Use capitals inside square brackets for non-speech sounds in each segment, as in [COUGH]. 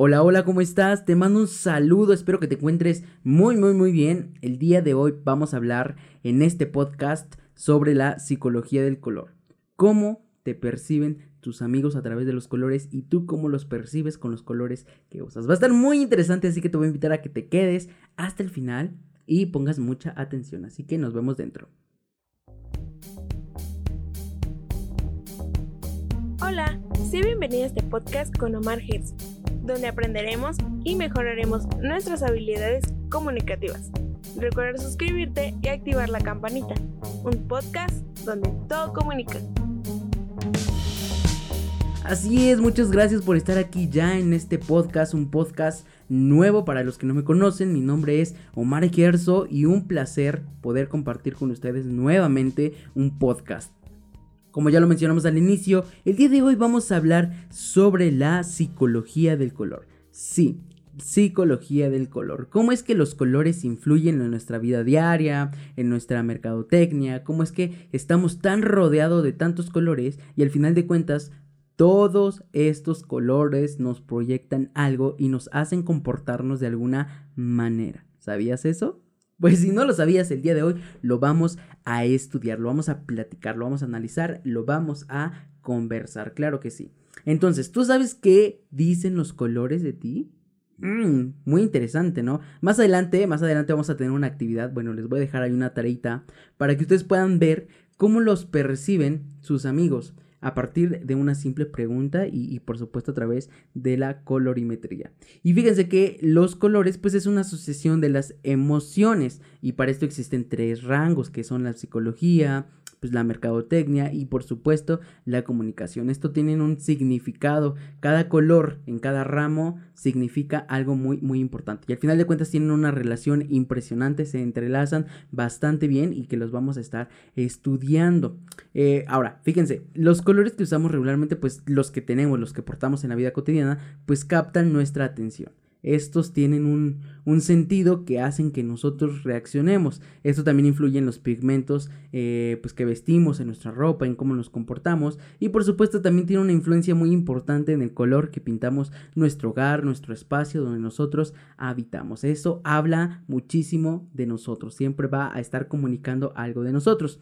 Hola, hola, ¿cómo estás? Te mando un saludo, espero que te encuentres muy, muy, muy bien. El día de hoy vamos a hablar en este podcast sobre la psicología del color. ¿Cómo te perciben tus amigos a través de los colores y tú cómo los percibes con los colores que usas? Va a estar muy interesante, así que te voy a invitar a que te quedes hasta el final y pongas mucha atención. Así que nos vemos dentro. Hola, sé bienvenida a este podcast con Omar Hertz donde aprenderemos y mejoraremos nuestras habilidades comunicativas. Recuerda suscribirte y activar la campanita. Un podcast donde todo comunica. Así es, muchas gracias por estar aquí ya en este podcast, un podcast nuevo para los que no me conocen. Mi nombre es Omar Gerso y un placer poder compartir con ustedes nuevamente un podcast. Como ya lo mencionamos al inicio, el día de hoy vamos a hablar sobre la psicología del color. Sí, psicología del color. ¿Cómo es que los colores influyen en nuestra vida diaria, en nuestra mercadotecnia? ¿Cómo es que estamos tan rodeados de tantos colores y al final de cuentas todos estos colores nos proyectan algo y nos hacen comportarnos de alguna manera? ¿Sabías eso? Pues si no lo sabías el día de hoy, lo vamos a estudiar, lo vamos a platicar, lo vamos a analizar, lo vamos a conversar, claro que sí. Entonces, ¿tú sabes qué dicen los colores de ti? Mm, muy interesante, ¿no? Más adelante, más adelante vamos a tener una actividad, bueno, les voy a dejar ahí una tareita para que ustedes puedan ver cómo los perciben sus amigos a partir de una simple pregunta y, por supuesto a través de la colorimetría. Y fíjense que los colores pues es una asociación de las emociones y para esto existen tres rangos que son la psicología, pues la mercadotecnia y por supuesto la comunicación. Esto tiene un significado. Cada color en cada ramo significa algo muy muy importante. Y al final de cuentas tienen una relación impresionante, se entrelazan bastante bien y que los vamos a estar estudiando. Eh, ahora, fíjense, los colores que usamos regularmente, pues los que tenemos, los que portamos en la vida cotidiana, pues captan nuestra atención estos tienen un, sentido que hacen que nosotros reaccionemos. Esto también influye en los pigmentos eh, pues que vestimos, en nuestra ropa, en cómo nos comportamos. Y por supuesto también tiene una influencia muy importante en el color que pintamos nuestro hogar, nuestro espacio donde nosotros habitamos. Eso habla muchísimo de nosotros. Siempre va a estar comunicando algo de nosotros.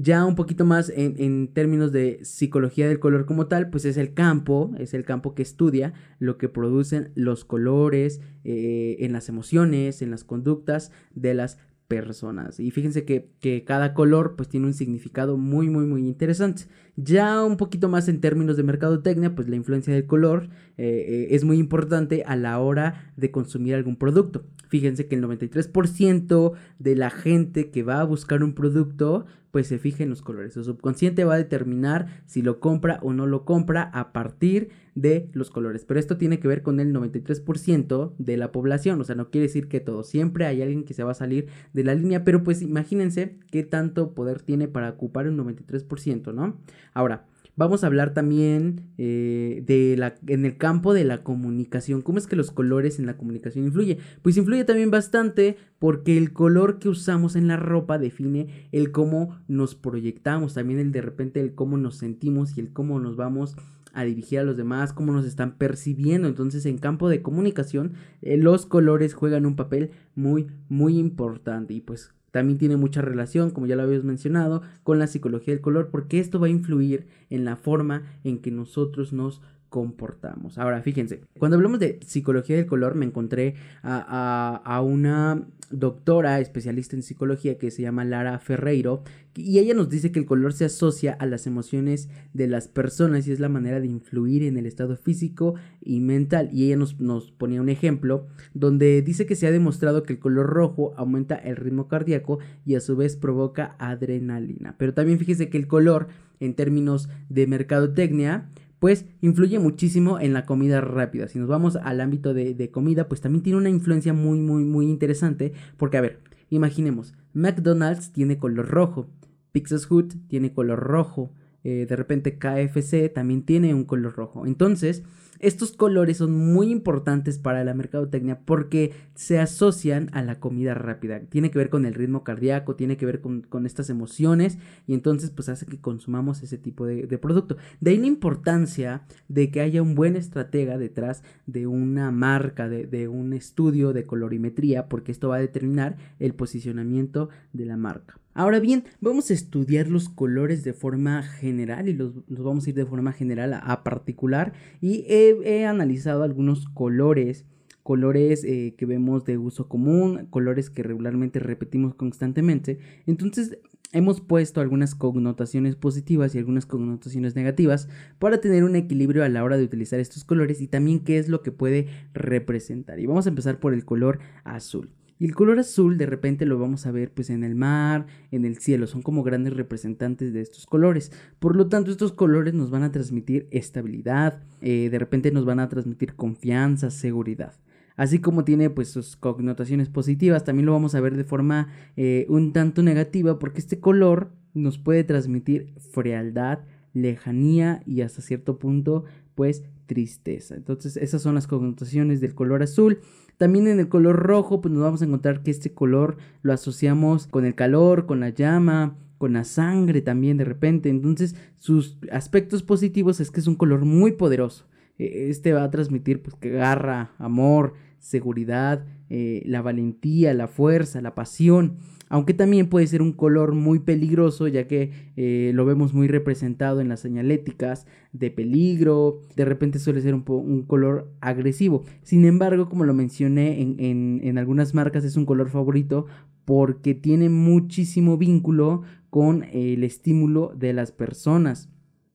Ya un poquito más en, términos de psicología del color como tal, pues es el campo, es el campo que estudia lo que producen los colores eh, en las emociones, en las conductas de las personas. Y fíjense que, cada color pues tiene un significado muy muy muy interesante. Ya un poquito más en términos de mercadotecnia, pues la influencia del color eh, eh, es muy importante a la hora de consumir algún producto. Fíjense que el 93% de la gente que va a buscar un producto pues se fija en los colores. Su subconsciente va a determinar si lo compra o no lo compra a partir de los colores. Pero esto tiene que ver con el 93% de la población. O sea, no quiere decir que todo. Siempre hay alguien que se va a salir de la línea. Pero pues imagínense qué tanto poder tiene para ocupar un 93%, ¿no? Ahora, Vamos a hablar también eh, de la, en el campo de la comunicación. ¿Cómo es que los colores en la comunicación influyen? Pues influye también bastante porque el color que usamos en la ropa define el cómo nos proyectamos, también el de repente el cómo nos sentimos y el cómo nos vamos a dirigir a los demás, cómo nos están percibiendo. Entonces, en campo de comunicación, eh, los colores juegan un papel muy, muy importante. Y pues también tiene mucha relación, como ya lo habíamos mencionado, con la psicología del color, porque esto va a influir en la forma en que nosotros nos comportamos. Ahora, fíjense, cuando hablamos de psicología del color, me encontré a, a, una doctora especialista en psicología que se llama Lara Ferreiro y ella nos dice que el color se asocia a las emociones de las personas y es la manera de influir en el estado físico y mental y ella nos, nos ponía un ejemplo donde dice que se ha demostrado que el color rojo aumenta el ritmo cardíaco y a su vez provoca adrenalina pero también fíjese que el color en términos de mercadotecnia pues influye muchísimo en la comida rápida. Si nos vamos al ámbito de, comida, pues también tiene una influencia muy, muy, muy interesante. Porque, a ver, imaginemos, McDonald's tiene color rojo, Pixas Hut tiene color rojo, eh, de repente KFC también tiene un color rojo. Entonces, estos colores son muy importantes para la mercadotecnia porque se asocian a la comida rápida. Tiene que ver con el ritmo cardíaco, tiene que ver con, estas emociones y entonces pues hace que consumamos ese tipo de, producto. De ahí la importancia de que haya un buen estratega detrás de una marca, de, de un estudio de colorimetría, porque esto va a determinar el posicionamiento de la marca. Ahora bien, vamos a estudiar los colores de forma general y los, vamos a ir de forma general a, particular y he, analizado algunos colores colores eh, que vemos de uso común, colores que regularmente repetimos constantemente. Entonces hemos puesto algunas connotaciones positivas y algunas connotaciones negativas para tener un equilibrio a la hora de utilizar estos colores y también qué es lo que puede representar. Y vamos a empezar por el color azul. Y el color azul de repente lo vamos a ver pues en el mar, en el cielo, son como grandes representantes de estos colores. Por lo tanto, estos colores nos van a transmitir estabilidad, eh, de repente nos van a transmitir confianza, seguridad. Así como tiene pues sus connotaciones positivas, también lo vamos a ver de forma eh, un tanto negativa porque este color nos puede transmitir frialdad, lejanía y hasta cierto punto pues tristeza. Entonces esas son las connotaciones del color azul. También en el color rojo, pues nos vamos a encontrar que este color lo asociamos con el calor, con la llama, con la sangre también de repente. Entonces, sus aspectos positivos es que es un color muy poderoso. E, este va a transmitir pues que garra, amor, seguridad, eh, la valentía, la fuerza, la pasión aunque también puede ser un color muy peligroso ya que eh, lo vemos muy representado en las señaléticas de peligro, de repente suele ser un, un color agresivo. Sin embargo, como lo mencioné en, en algunas marcas, es un color favorito porque tiene muchísimo vínculo con el estímulo de las personas.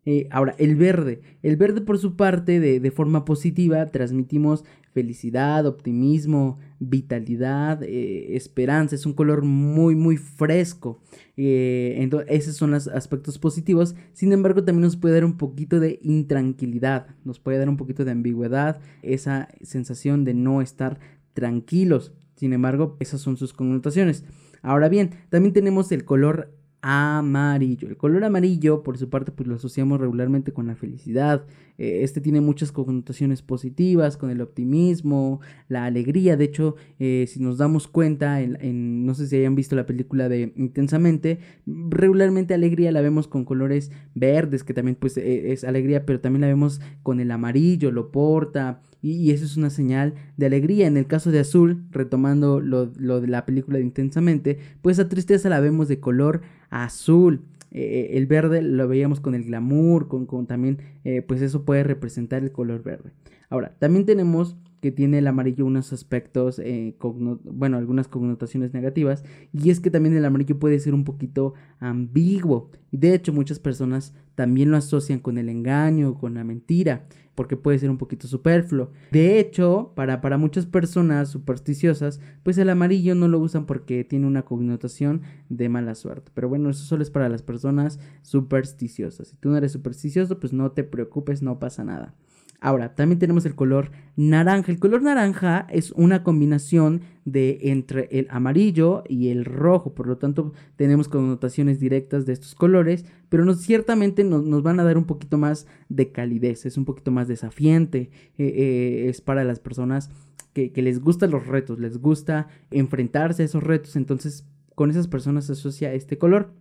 Eh, ahora, el verde. El verde por su parte, de, forma positiva, transmitimos felicidad, optimismo, vitalidad, eh, esperanza. Es un color muy, muy fresco. Eh, entonces, esos son los aspectos positivos. Sin embargo, también nos puede dar un poquito de intranquilidad. Nos puede dar un poquito de ambigüedad. Esa sensación de no estar tranquilos. Sin embargo, esas son sus connotaciones. Ahora bien, también tenemos el color amarillo. El color amarillo, por su parte, pues lo asociamos regularmente con la felicidad. Eh, este tiene muchas connotaciones positivas, con el optimismo, la alegría. De hecho, eh, si nos damos cuenta, en, no sé si hayan visto la película de Intensamente, regularmente alegría la vemos con colores verdes, que también pues e, es alegría, pero también la vemos con el amarillo, lo porta. Y, eso es una señal de alegría. En el caso de azul, retomando lo, lo de la película de Intensamente, pues a tristeza la vemos de color azul. Eh, el verde lo veíamos con el glamour, con, con también, eh, pues eso puede representar el color verde. Ahora, también tenemos que tiene el amarillo unos aspectos, eh, bueno, algunas connotaciones negativas, y es que también el amarillo puede ser un poquito ambiguo, y de hecho muchas personas también lo asocian con el engaño, con la mentira, porque puede ser un poquito superfluo. De hecho, para, para muchas personas supersticiosas, pues el amarillo no lo usan porque tiene una connotación de mala suerte. Pero bueno, eso solo es para las personas supersticiosas. Si tú no eres supersticioso, pues no te preocupes, no pasa nada. Ahora, también tenemos el color naranja. El color naranja es una combinación de entre el amarillo y el rojo, por lo tanto tenemos connotaciones directas de estos colores, pero ciertamente nos, van a dar un poquito más de calidez, es un poquito más desafiante, eh, eh, es para las personas que, les gustan los retos, les gusta enfrentarse a esos retos, entonces con esas personas se asocia este color.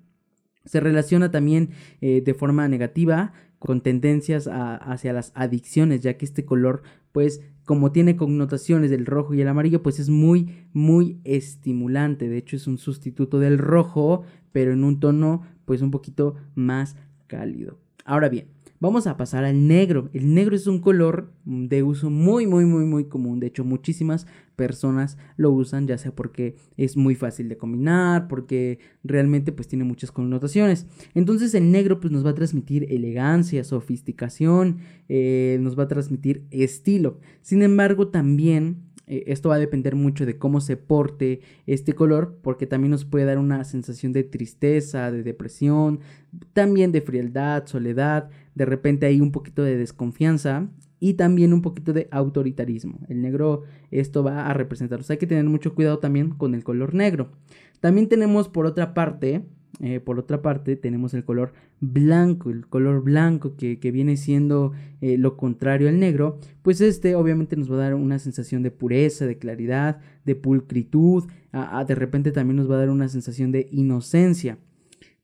Se relaciona también eh, de forma negativa con tendencias hacia las adicciones, ya que este color, pues, como tiene connotaciones del rojo y el amarillo, pues es muy, muy estimulante. De hecho, es un sustituto del rojo, pero en un tono, pues, un poquito más cálido. Ahora bien, Vamos a pasar al negro. El negro es un color de uso muy, muy, muy, muy común. De hecho, muchísimas personas lo usan, ya sea porque es muy fácil de combinar, porque realmente pues tiene muchas connotaciones. Entonces el negro pues nos va a transmitir elegancia, sofisticación, eh, nos va a transmitir estilo. Sin embargo, también eh, esto va a depender mucho de cómo se porte este color, porque también nos puede dar una sensación de tristeza, de depresión, también de frialdad, soledad, de repente hay un poquito de desconfianza y también un poquito de autoritarismo. El negro esto va a representar, o sea, hay que tener mucho cuidado también con el color negro. También tenemos por otra parte eh, por otra parte, tenemos el color blanco, el color blanco que, viene siendo eh, lo contrario al negro, pues este obviamente nos va a dar una sensación de pureza, de claridad, de pulcritud, de repente también nos va a dar una sensación de inocencia.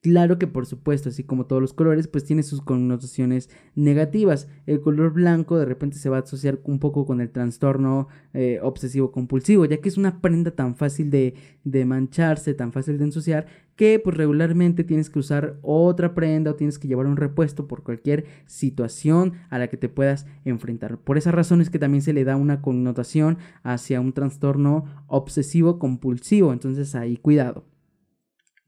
Claro que por supuesto, así como todos los colores, pues tiene sus connotaciones negativas. El color blanco de repente se va a asociar un poco con el trastorno eh, obsesivo compulsivo, ya que es una prenda tan fácil de, de, mancharse, tan fácil de ensuciar, que pues regularmente tienes que usar otra prenda o tienes que llevar un repuesto por cualquier situación a la que te puedas enfrentar. Por esa razón es que también se le da una connotación hacia un trastorno obsesivo compulsivo, entonces ahí cuidado.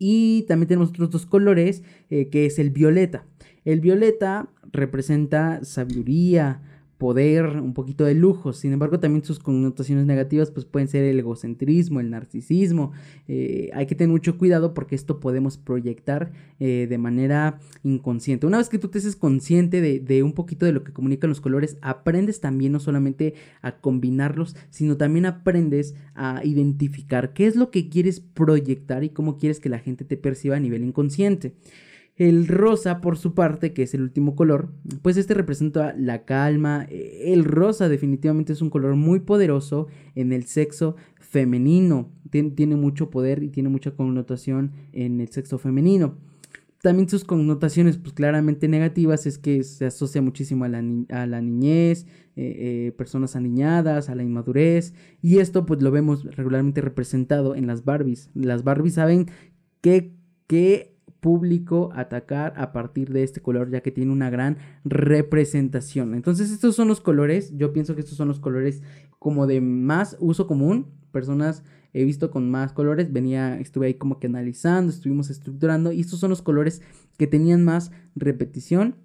Y también tenemos otros dos colores, eh, que es el violeta. El violeta representa sabiduría, poder, un poquito de lujo. Sin embargo, también sus connotaciones negativas pues pueden ser el egocentrismo, el narcisismo. Eh, hay que tener mucho cuidado porque esto podemos proyectar eh, de manera inconsciente. Una vez que tú te haces consciente de, de, un poquito de lo que comunican los colores, aprendes también no solamente a combinarlos, sino también aprendes a identificar qué es lo que quieres proyectar y cómo quieres que la gente te perciba a nivel inconsciente. El rosa, por su parte, que es el último color, pues este representa la calma. El rosa definitivamente es un color muy poderoso en el sexo femenino. tiene mucho poder y tiene mucha connotación en el sexo femenino. También sus connotaciones, pues claramente negativas, es que se asocia muchísimo a la, niñez, eh, eh, personas aniñadas, a la inmadurez. Y esto pues lo vemos regularmente representado en las Barbies. Las Barbies saben que, que público atacar a partir de este color ya que tiene una gran representación. Entonces estos son los colores, yo pienso que estos son los colores como de más uso común, personas he visto con más colores, venía, estuve ahí como que analizando, estuvimos estructurando y estos son los colores que tenían más repetición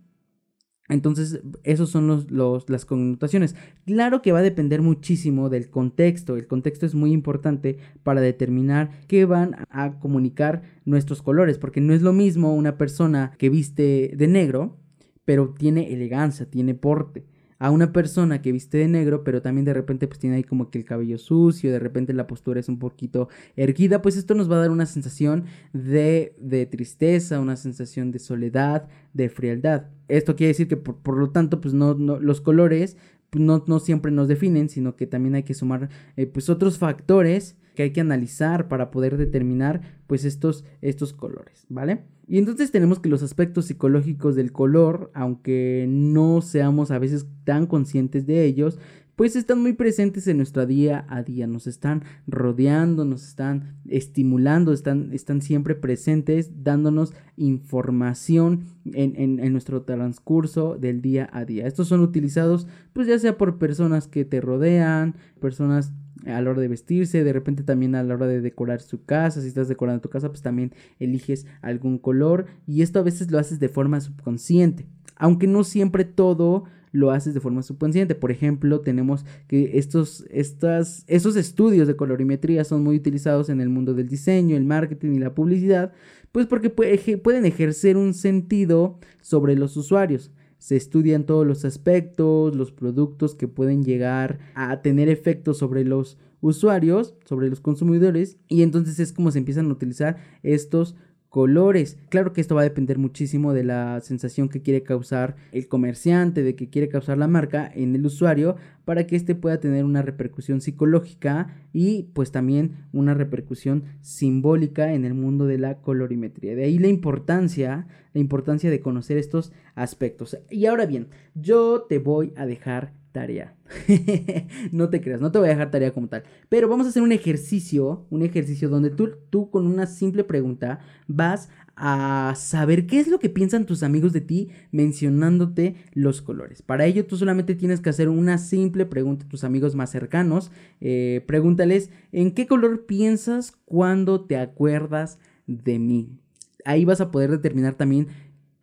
entonces, esos son los, las connotaciones. Claro que va a depender muchísimo del contexto. El contexto es muy importante para determinar qué van a comunicar nuestros colores, porque no es lo mismo una persona que viste de negro, pero tiene elegancia, tiene porte a una persona que viste de negro, pero también de repente pues tiene ahí como que el cabello sucio, de repente la postura es un poquito erguida, pues esto nos va a dar una sensación de, de tristeza, una sensación de soledad, de frialdad. Esto quiere decir que por, lo tanto pues no, no los colores pues, no, no, siempre nos definen, sino que también hay que sumar eh, pues otros factores que hay que analizar para poder determinar pues estos, estos colores, ¿vale? Y entonces tenemos que los aspectos psicológicos del color, aunque no seamos a veces tan conscientes de ellos, pues están muy presentes en nuestro día a día, nos están rodeando, nos están estimulando, están, están siempre presentes, dándonos información en, en, nuestro transcurso del día a día. Estos son utilizados pues ya sea por personas que te rodean, personas a la hora de vestirse, de repente también a la hora de decorar su casa, si estás decorando tu casa, pues también eliges algún color y esto a veces lo haces de forma subconsciente, aunque no siempre todo lo haces de forma subconsciente. Por ejemplo, tenemos que estos, estas, estudios de colorimetría son muy utilizados en el mundo del diseño, el marketing y la publicidad, pues porque pueden ejercer un sentido sobre los usuarios se estudian todos los aspectos, los productos que pueden llegar a tener efectos sobre los usuarios, sobre los consumidores, y entonces es como se empiezan a utilizar estos colores. Claro que esto va a depender muchísimo de la sensación que quiere causar el comerciante, de que quiere causar la marca en el usuario, para que éste pueda tener una repercusión psicológica y pues también una repercusión simbólica en el mundo de la colorimetría. De ahí la importancia, la importancia de conocer estos aspectos. Y ahora bien, yo te voy a dejar tarea. [LAUGHS] no te creas, no te voy a dejar tarea como tal. Pero vamos a hacer un ejercicio, un ejercicio donde tú, tú con una simple pregunta vas a saber qué es lo que piensan tus amigos de ti mencionándote los colores. Para ello tú solamente tienes que hacer una simple pregunta a tus amigos más cercanos. Eh, pregúntales en qué color piensas cuando te acuerdas de mí. Ahí vas a poder determinar también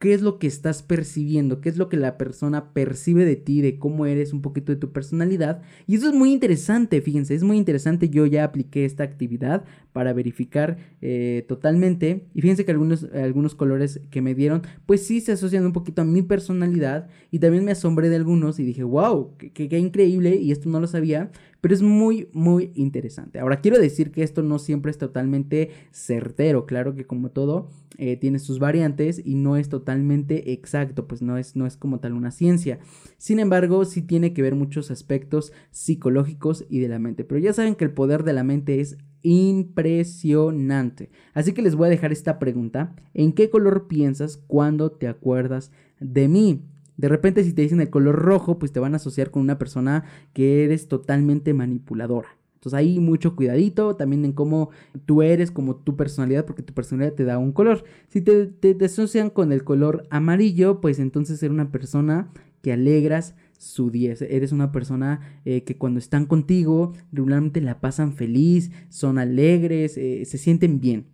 qué es lo que estás percibiendo, qué es lo que la persona percibe de ti, de cómo eres, un poquito de tu personalidad. Y eso es muy interesante, fíjense, es muy interesante. Yo ya apliqué esta actividad para verificar eh, totalmente. Y fíjense que algunos, algunos colores que me dieron, pues sí se asocian un poquito a mi personalidad. Y también me asombré de algunos y dije, wow, qué, qué increíble. Y esto no lo sabía pero es muy, muy interesante. Ahora, quiero decir que esto no siempre es totalmente certero, claro que como todo, eh, tiene sus variantes y no es totalmente exacto, pues no es, no es como tal una ciencia. Sin embargo, sí tiene que ver muchos aspectos psicológicos y de la mente, pero ya saben que el poder de la mente es impresionante. Así que les voy a dejar esta pregunta. ¿En qué color piensas cuando te acuerdas de mí? De repente si te dicen el color rojo, pues te van a asociar con una persona que eres totalmente manipuladora. Entonces ahí mucho cuidadito también en cómo tú eres, como tu personalidad, porque tu personalidad te da un color. Si te, te, asocian con el color amarillo, pues entonces eres una persona que alegras su día. Eres una persona eh, que cuando están contigo regularmente la pasan feliz, son alegres, eh, se sienten bien.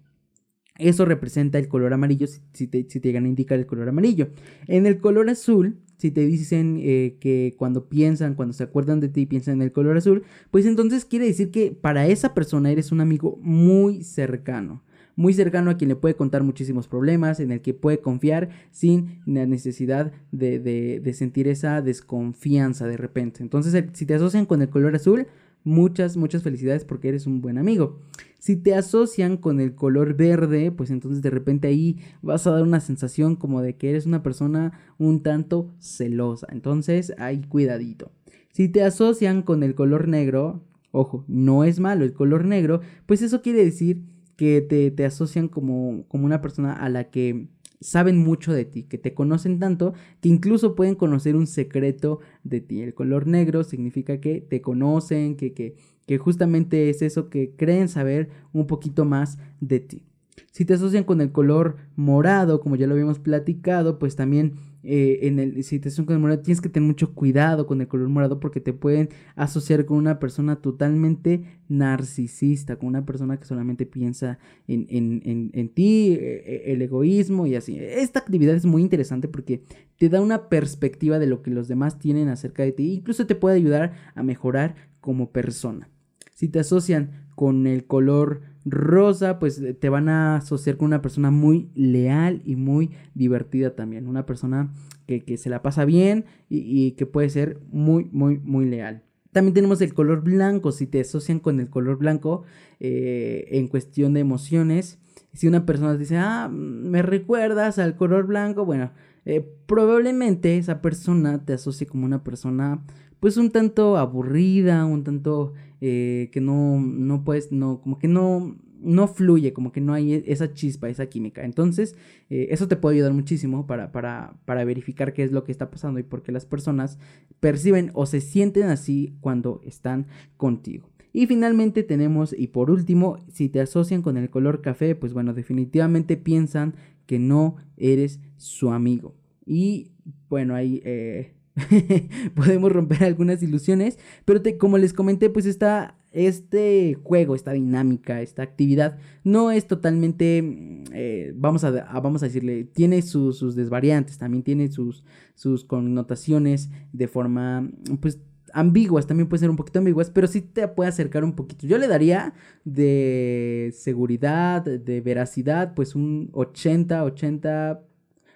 Eso representa el color amarillo si, te, llegan a indicar el color amarillo. En el color azul, si te dicen eh, que cuando piensan, cuando se acuerdan de ti, piensan en el color azul, pues entonces quiere decir que para esa persona eres un amigo muy cercano. Muy cercano a quien le puede contar muchísimos problemas, en el que puede confiar sin la necesidad de, de sentir esa desconfianza de repente. Entonces, si te asocian con el color azul, muchas, muchas felicidades porque eres un buen amigo. Si te asocian con el color verde, pues entonces de repente ahí vas a dar una sensación como de que eres una persona un tanto celosa. Entonces, ahí cuidadito. Si te asocian con el color negro, ojo, no es malo el color negro, pues eso quiere decir que te, te asocian como, como una persona a la que saben mucho de ti, que te conocen tanto que incluso pueden conocer un secreto de ti. El color negro significa que te conocen, que, que, que justamente es eso que creen saber un poquito más de ti. Si te asocian con el color morado, como ya lo habíamos platicado, pues también eh, en el, si te asocian con el morado, tienes que tener mucho cuidado con el color morado porque te pueden asociar con una persona totalmente narcisista, con una persona que solamente piensa en, en, en, ti, eh, el egoísmo y así. Esta actividad es muy interesante porque te da una perspectiva de lo que los demás tienen acerca de ti incluso te puede ayudar a mejorar como persona. Si te asocian con el color rosa, pues eh, te van a asociar con una persona muy leal y muy divertida también. Una persona que, se la pasa bien y, que puede ser muy, muy, muy leal. También tenemos el color blanco. Si te asocian con el color blanco eh, en cuestión de emociones, si una persona dice, ah, me recuerdas al color blanco, bueno, eh, probablemente esa persona te asocie como una persona pues un tanto aburrida, un tanto eh, que no, no puedes, no, como que no, no fluye, como que no hay e, esa chispa, esa química. Entonces, eh, eso te puede ayudar muchísimo para, para, para, verificar qué es lo que está pasando y por qué las personas perciben o se sienten así cuando están contigo. Y finalmente tenemos, y por último, si te asocian con el color café, pues bueno, definitivamente piensan que no eres su amigo. Y bueno, ahí eh, [LAUGHS] podemos romper algunas ilusiones, pero como les comenté, pues está este juego, esta dinámica, esta actividad no es totalmente, eh, vamos, a, vamos a decirle, tiene sus, desvariantes, también tiene sus, sus connotaciones de forma, pues ambiguas, también puede ser un poquito ambiguas, pero sí te puede acercar un poquito. Yo le daría de seguridad, de veracidad, pues un 80, 80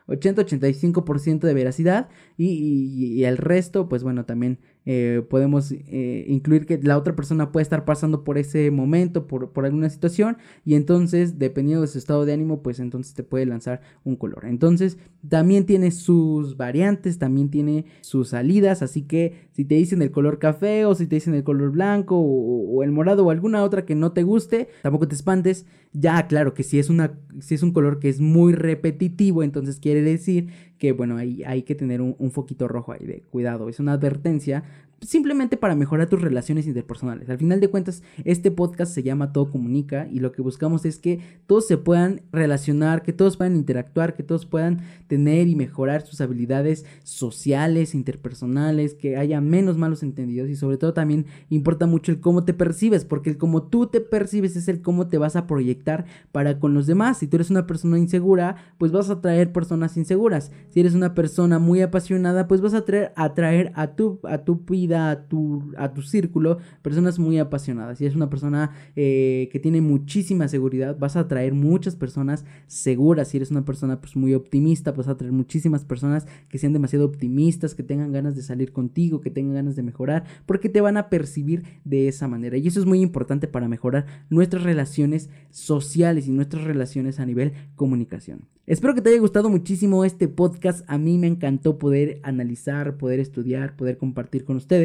80-85% de veracidad y, el resto, pues bueno, también eh, podemos eh, incluir que la otra persona puede estar pasando por ese momento, por, por, alguna situación, y entonces, dependiendo de su estado de ánimo, pues entonces te puede lanzar un color. Entonces, también tiene sus variantes, también tiene sus salidas, así que si te dicen el color café o si te dicen el color blanco o, el morado o alguna otra que no te guste, tampoco te espantes. Ya, claro que si es, una, si es un color que es muy repetitivo, entonces quiere decir que, bueno, ahí hay que tener un, un foquito rojo ahí de cuidado. Es una advertencia simplemente para mejorar tus relaciones interpersonales. Al final de cuentas, este podcast se llama Todo Comunica y lo que buscamos es que todos se puedan relacionar, que todos puedan interactuar, que todos puedan tener y mejorar sus habilidades sociales, interpersonales, que haya menos malos entendidos y sobre todo también importa mucho el cómo te percibes, porque el cómo tú te percibes es el cómo te vas a proyectar para con los demás. Si tú eres una persona insegura, pues vas a atraer personas inseguras. Si eres una persona muy apasionada, pues vas a atraer, atraer a tu a tu vida, a tu, a tu círculo, personas muy apasionadas. Si eres una persona eh, que tiene muchísima seguridad, vas a atraer muchas personas seguras. Si eres una persona pues muy optimista, vas a atraer muchísimas personas que sean demasiado optimistas, que tengan ganas de salir contigo, que tengan ganas de mejorar, porque te van a percibir de esa manera. Y eso es muy importante para mejorar nuestras relaciones sociales y nuestras relaciones a nivel comunicación. Espero que te haya gustado muchísimo este podcast. A mí me encantó poder analizar, poder estudiar, poder compartir con ustedes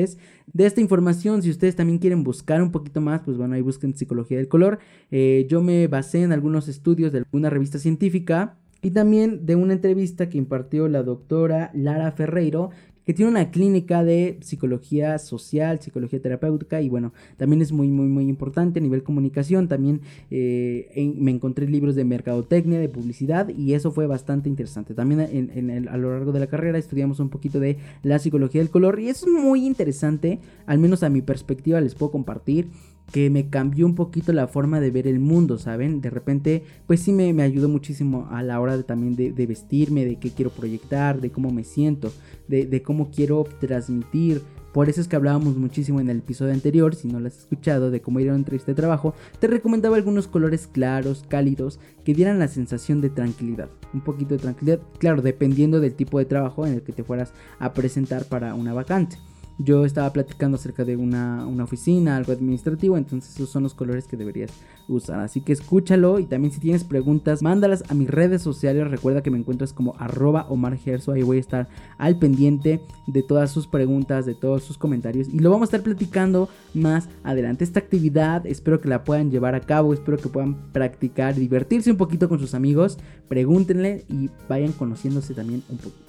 de esta información. Si ustedes también quieren buscar un poquito más, pues bueno, ahí busquen psicología del color. Eh, yo me basé en algunos estudios de alguna revista científica y también de una entrevista que impartió la doctora Lara Ferreiro, que tiene una clínica de psicología social, psicología terapéutica y bueno, también es muy, muy, muy importante a nivel comunicación. También eh, me encontré libros de mercadotecnia, de publicidad y eso fue bastante interesante. También en, a lo largo de la carrera estudiamos un poquito de la psicología del color y es muy interesante, al menos a mi perspectiva les puedo compartir que me cambió un poquito la forma de ver el mundo, ¿saben? De repente, pues sí me, ayudó muchísimo a la hora de, también de, vestirme, de qué quiero proyectar, de cómo me siento, de, cómo quiero transmitir. Por eso es que hablábamos muchísimo en el episodio anterior, si no lo has escuchado, de cómo ir a una entrevista de trabajo, te recomendaba algunos colores claros, cálidos, que dieran la sensación de tranquilidad. Un poquito de tranquilidad, claro, dependiendo del tipo de trabajo en el que te fueras a presentar para una vacante yo estaba platicando acerca de una, oficina, algo administrativo, entonces esos son los colores que deberías usar. Así que escúchalo y también si tienes preguntas, mándalas a mis redes sociales. Recuerda que me encuentras como arroba Omar Gerso, ahí voy a estar al pendiente de todas sus preguntas, de todos sus comentarios y lo vamos a estar platicando más adelante. Esta actividad espero que la puedan llevar a cabo, espero que puedan practicar, divertirse un poquito con sus amigos, pregúntenle y vayan conociéndose también un poquito.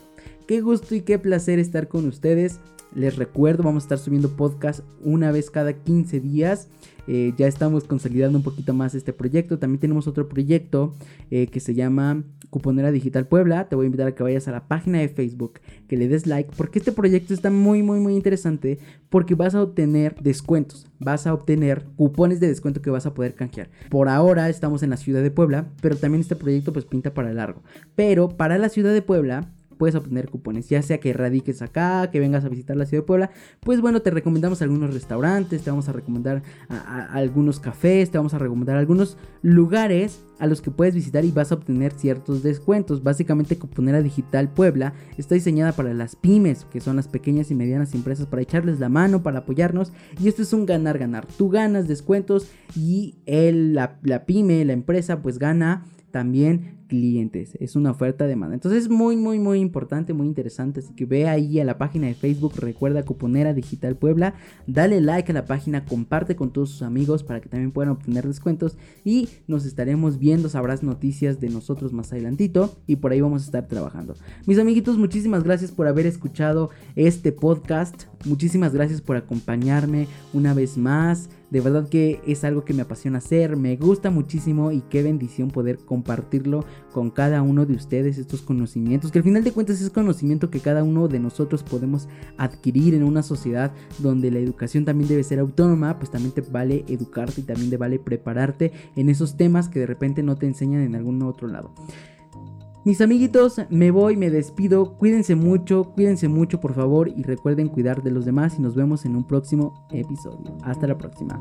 Qué gusto y qué placer estar con ustedes. Les recuerdo, vamos a estar subiendo podcast una vez cada 15 días. Eh, ya estamos consolidando un poquito más este proyecto. También tenemos otro proyecto eh, que se llama Cuponera Digital Puebla. Te voy a invitar a que vayas a la página de Facebook, que le des like, porque este proyecto está muy, muy, muy interesante. Porque vas a obtener descuentos, vas a obtener cupones de descuento que vas a poder canjear. Por ahora estamos en la ciudad de Puebla, pero también este proyecto pues pinta para largo. Pero para la ciudad de Puebla puedes obtener cupones, ya sea que radiques acá, que vengas a visitar la ciudad de Puebla, pues bueno, te recomendamos algunos restaurantes, te vamos a recomendar algunos cafés, te vamos a recomendar algunos lugares a los que puedes visitar y vas a obtener ciertos descuentos. Básicamente Cuponera Digital Puebla está diseñada para las pymes, que son las pequeñas y medianas empresas, para echarles la mano, para apoyarnos. Y esto es un ganar-ganar. Tú ganas descuentos y el, la, la pyme, la empresa, pues gana también clientes. Es una oferta de demanda. Entonces es muy, muy, muy importante, muy interesante. Así que ve ahí a la página de Facebook, recuerda Cuponera Digital Puebla. Dale like a la página, comparte con todos sus amigos para que también puedan obtener descuentos. Y nos estaremos viendo, sabrás noticias de nosotros más adelantito. Y por ahí vamos a estar trabajando. Mis amiguitos, muchísimas gracias por haber escuchado este podcast. Muchísimas gracias por acompañarme una vez más. De verdad que es algo que me apasiona hacer, me gusta muchísimo y qué bendición poder compartirlo con cada uno de ustedes estos conocimientos, que al final de cuentas es conocimiento que cada uno de nosotros podemos adquirir en una sociedad donde la educación también debe ser autónoma, pues también te vale educarte y también te vale prepararte en esos temas que de repente no te enseñan en algún otro lado. Mis amiguitos, me voy, me despido, cuídense mucho, cuídense mucho por favor y recuerden cuidar de los demás y nos vemos en un próximo episodio. Hasta la próxima.